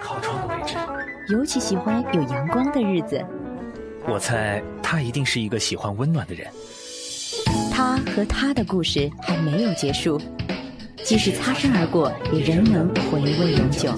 靠窗的位置。尤其喜欢有阳光的日子。我猜他一定是一个喜欢温暖的人。他和他的故事还没有结束，即使擦身而过，也仍能回味永久。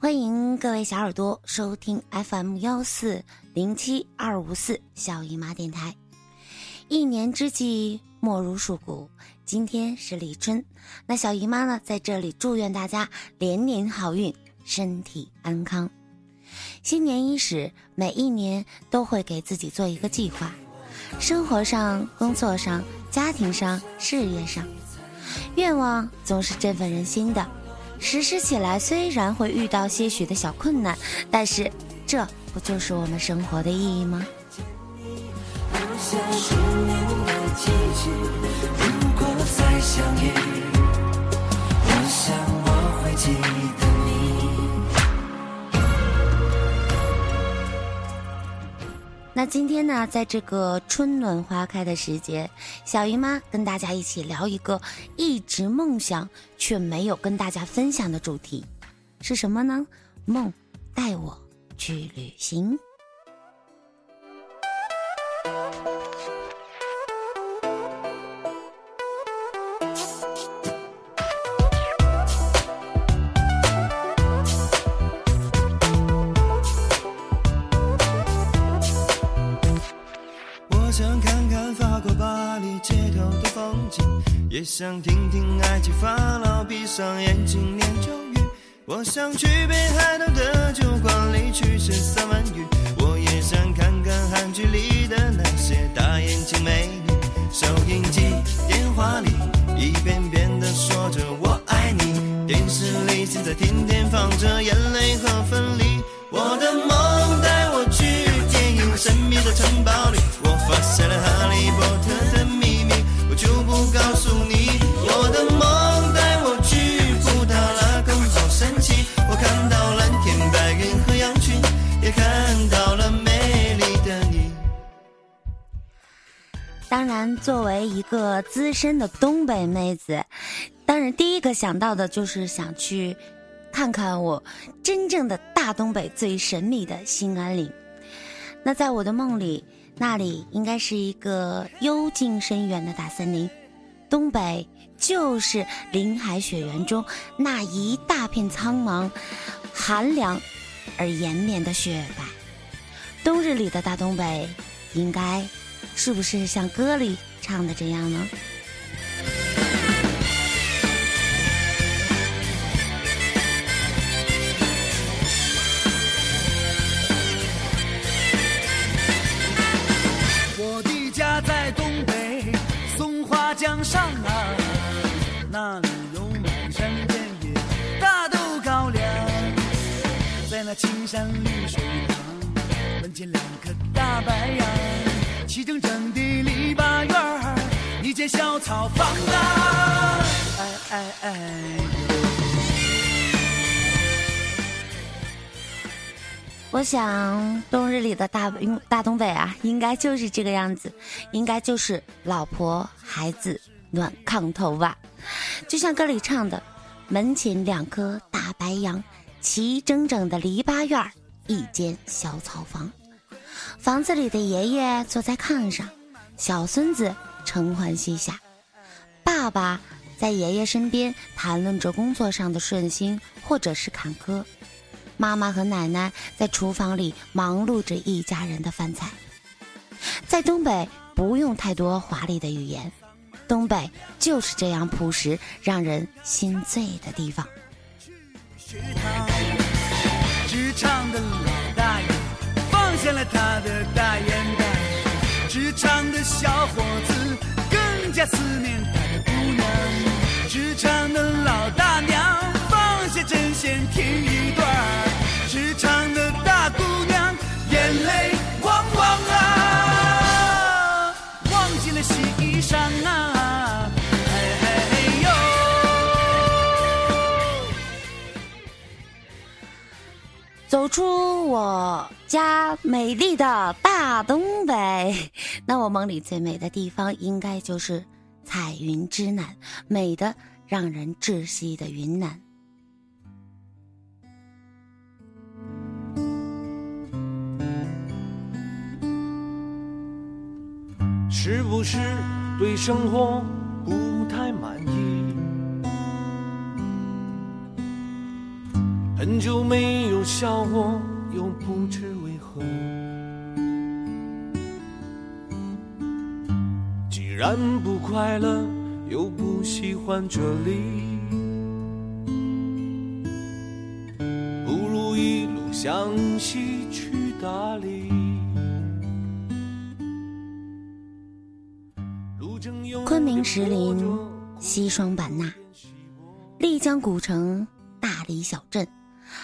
欢迎各位小耳朵收听 FM 幺四零七二五四小姨妈电台。一年之计莫如数谷，今天是立春，那小姨妈呢在这里祝愿大家连年好运，身体安康。新年伊始，每一年都会给自己做一个计划，生活上、工作上、家庭上、事业上，愿望总是振奋人心的。实施起来虽然会遇到些许的小困难，但是这不就是我们生活的意义吗？想我会记得你那今天呢，在这个春暖花开的时节，小姨妈跟大家一起聊一个一直梦想却没有跟大家分享的主题，是什么呢？梦带我去旅行。想听听爱情发牢，闭上眼睛念咒语。我想去北海道的酒馆里去吃三文鱼。我也想看看韩剧里的那些大眼睛美女。收音机、电话里一遍遍的说着我爱你。电视里现在天天放着眼泪和分离。我的梦带我去电影神秘的城堡里，我发现了哈利波特然，作为一个资深的东北妹子，当然第一个想到的就是想去看看我真正的大东北最神秘的兴安岭。那在我的梦里，那里应该是一个幽静深远的大森林。东北就是林海雪原中那一大片苍茫、寒凉而延绵的雪白。冬日里的大东北，应该是不是像歌里唱的这样呢？我的家在东北松花江上啊，那里有满山遍野大豆高粱，在那青山绿水旁，门前两棵大白杨，齐整整的篱笆院儿，一间小草房啊，哎哎哎。我想，冬日里的大大东北啊，应该就是这个样子，应该就是老婆孩子暖炕头吧。就像歌里唱的：“门前两棵大白杨，齐整整的篱笆院儿，一间小草房。房子里的爷爷坐在炕上，小孙子承欢膝下，爸爸在爷爷身边谈论着工作上的顺心或者是坎坷。”妈妈和奶奶在厨房里忙碌着一家人的饭菜。在东北，不用太多华丽的语言，东北就是这样朴实，让人心醉的地方。见了他的大眼袋，职场的小伙子更加思念他的姑娘，职场的老大娘放下针线听一段，职场的大姑娘眼泪汪汪啊。忘记了洗衣裳啊，嘿嘿嘿呦。走出我。家美丽的大东北，那我梦里最美的地方应该就是彩云之南，美的让人窒息的云南。是不是对生活不太满意？很久没有笑过，又不知为何。既然不快乐，又不喜欢这里，不如一路向西去大理。昆明石林、西双版纳、丽江古城、大理小镇。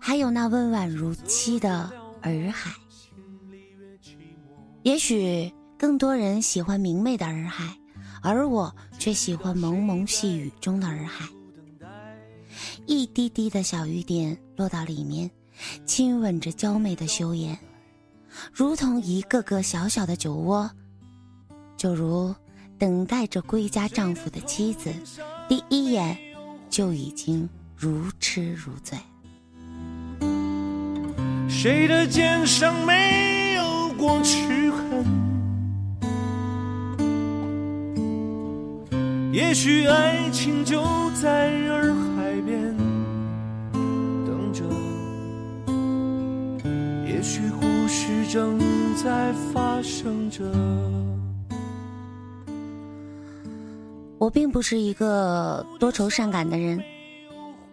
还有那温婉如漆的洱海，也许更多人喜欢明媚的洱海，而我却喜欢蒙蒙细雨中的洱海。一滴滴的小雨点落到里面，亲吻着娇媚的羞颜，如同一个个小小的酒窝，就如等待着归家丈夫的妻子，第一眼就已经如痴如醉。谁的肩上没有过齿痕？也许爱情就在洱海边等着，也许故事正在发生着。我并不是一个多愁善感的人，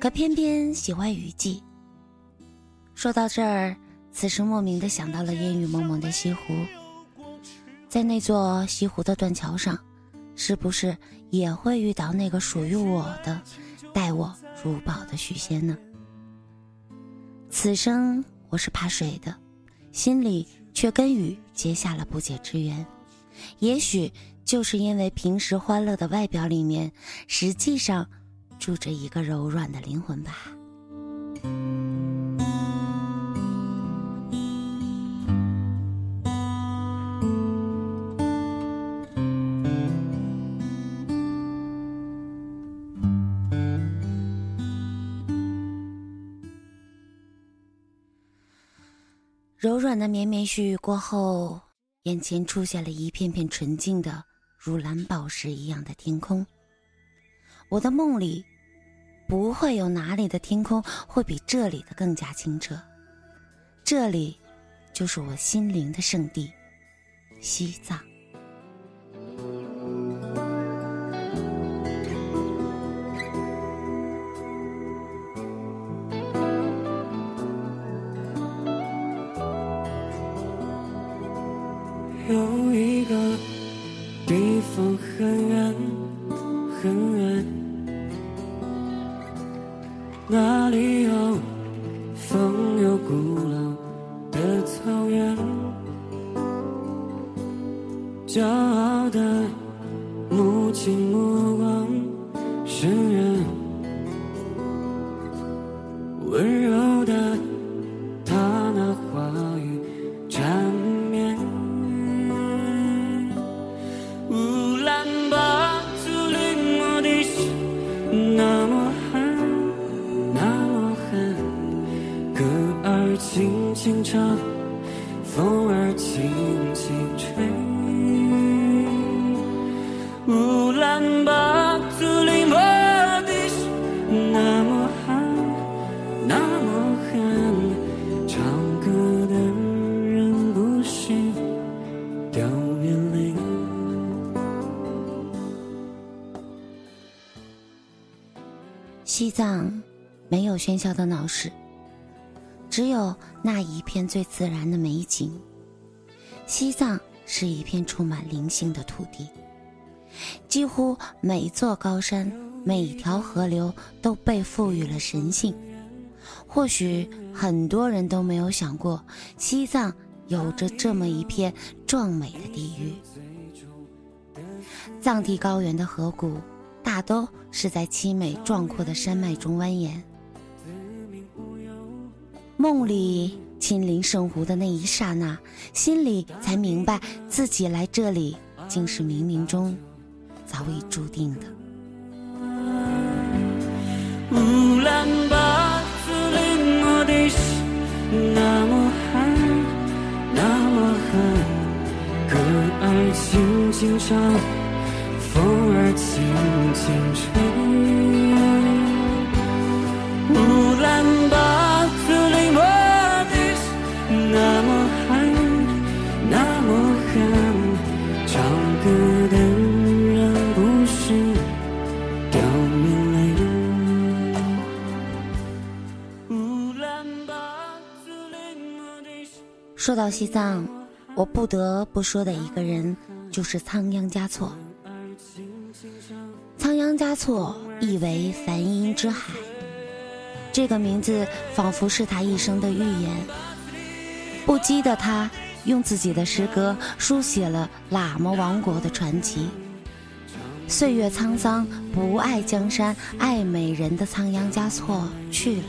可偏偏喜欢雨季。说到这儿，此时莫名的想到了烟雨蒙蒙的西湖，在那座西湖的断桥上，是不是也会遇到那个属于我的、待我如宝的许仙呢？此生我是怕水的，心里却跟雨结下了不解之缘。也许就是因为平时欢乐的外表里面，实际上住着一个柔软的灵魂吧。柔软的绵绵细雨过后，眼前出现了一片片纯净的如蓝宝石一样的天空。我的梦里，不会有哪里的天空会比这里的更加清澈。这里，就是我心灵的圣地——西藏。有一个地方很西藏没有喧嚣的闹市，只有那一片最自然的美景。西藏是一片充满灵性的土地，几乎每座高山、每条河流都被赋予了神性。或许很多人都没有想过，西藏有着这么一片壮美的地域。藏地高原的河谷。大都是在凄美壮阔的山脉中蜿蜒，梦里亲临圣湖的那一刹那，心里才明白自己来这里竟是冥冥中早已注定的。乌兰巴托的那么，那么寒，歌儿轻轻唱，风儿轻轻吹。乌兰巴托离我的心那么寒，那么寒，唱歌的人不是掉眼泪。乌兰巴托离我的心说到西藏，我不得不说的一个人就是仓央嘉措。仓央嘉措意为梵音之海，这个名字仿佛是他一生的预言。不羁的他，用自己的诗歌书写了喇嘛王国的传奇。岁月沧桑，不爱江山爱美人的仓央嘉措去了，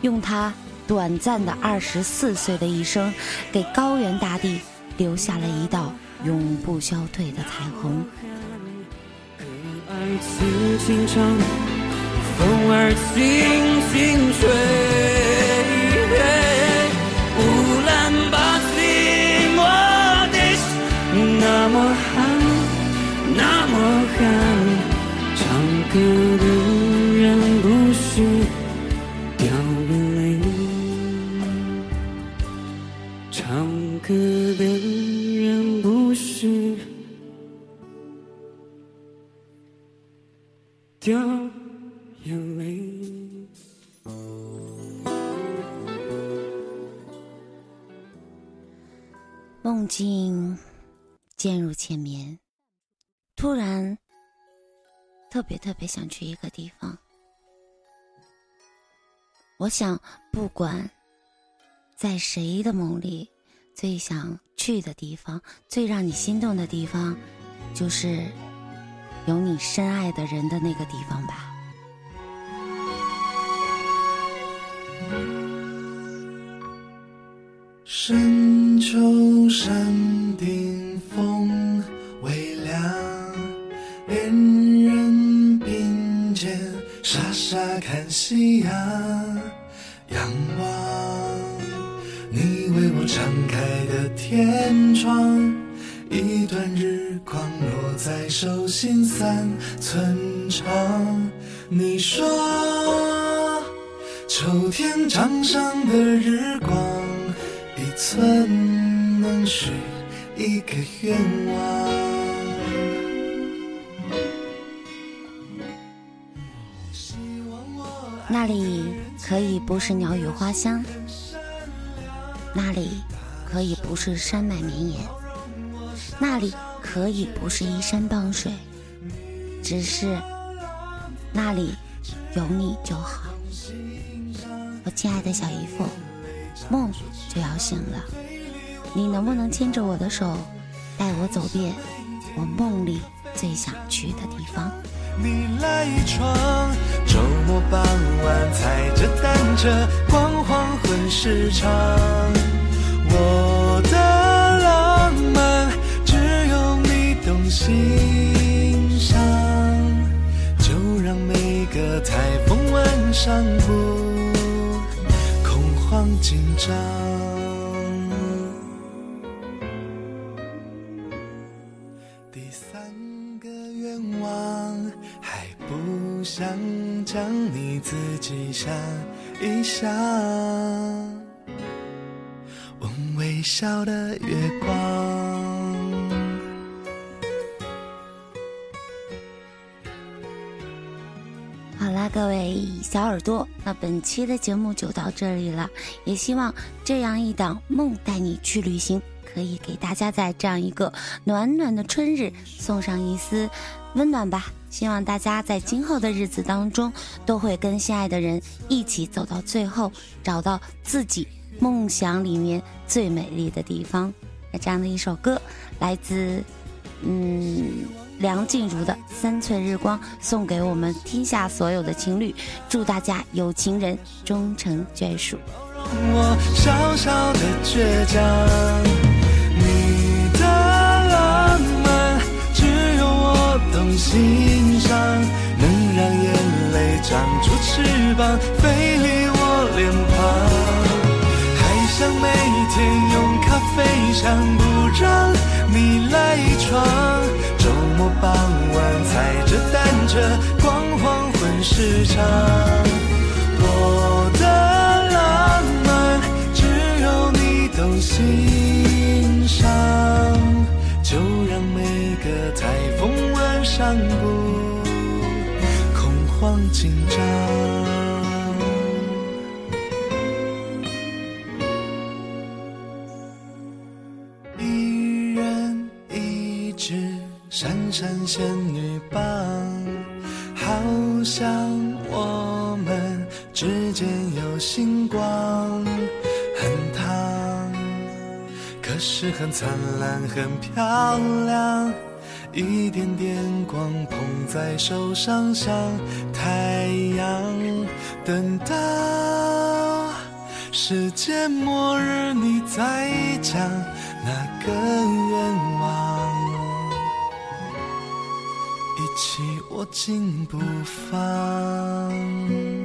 用他短暂的二十四岁的一生，给高原大地留下了一道永不消退的彩虹。风儿轻轻唱，风儿轻轻梦境渐入浅眠，突然特别特别想去一个地方。我想，不管在谁的梦里，最想去的地方，最让你心动的地方，就是有你深爱的人的那个地方吧。深秋山顶风微凉，恋人并肩傻傻看夕阳。仰望你为我敞开的天窗，一段日光落在手心三寸长。你说，秋天掌上的日。能许一个愿望。那里可以不是鸟语花香，那里可以不是山脉绵延，那里可以不是依山傍水，只是那里有你就好。我亲爱的小姨夫，梦就要醒了，你能不能牵着我的手，带我走遍我梦里最想去的地方？你来闯，周末傍晚踩着单车逛黄昏市场。我的浪漫只有你懂欣赏，就让每个台风晚上不恐慌紧张。第三个愿望，还不想将你自己想一想，问微笑的月光。好啦，各位小耳朵，那本期的节目就到这里了。也希望这样一档《梦带你去旅行》可以给大家在这样一个暖暖的春日送上一丝温暖吧。希望大家在今后的日子当中，都会跟心爱的人一起走到最后，找到自己梦想里面最美丽的地方。那这样的一首歌，来自嗯梁静茹的《三寸日光》送给我们天下所有的情侣，祝大家有情人终成眷属。我小小的倔强，欣赏，能让眼泪长出翅膀，飞离我脸庞。还想每天用咖啡香不让你赖床，周末傍晚踩着单车逛黄昏市场。我的浪漫只有你懂欣赏，就让每个台上不恐慌紧张。一人一支闪闪仙女棒，好像我们之间有星光，很烫，可是很灿烂，很漂亮。一点点光捧在手上，像太阳。等到世界末日，你再讲那个愿望，一起握紧不放。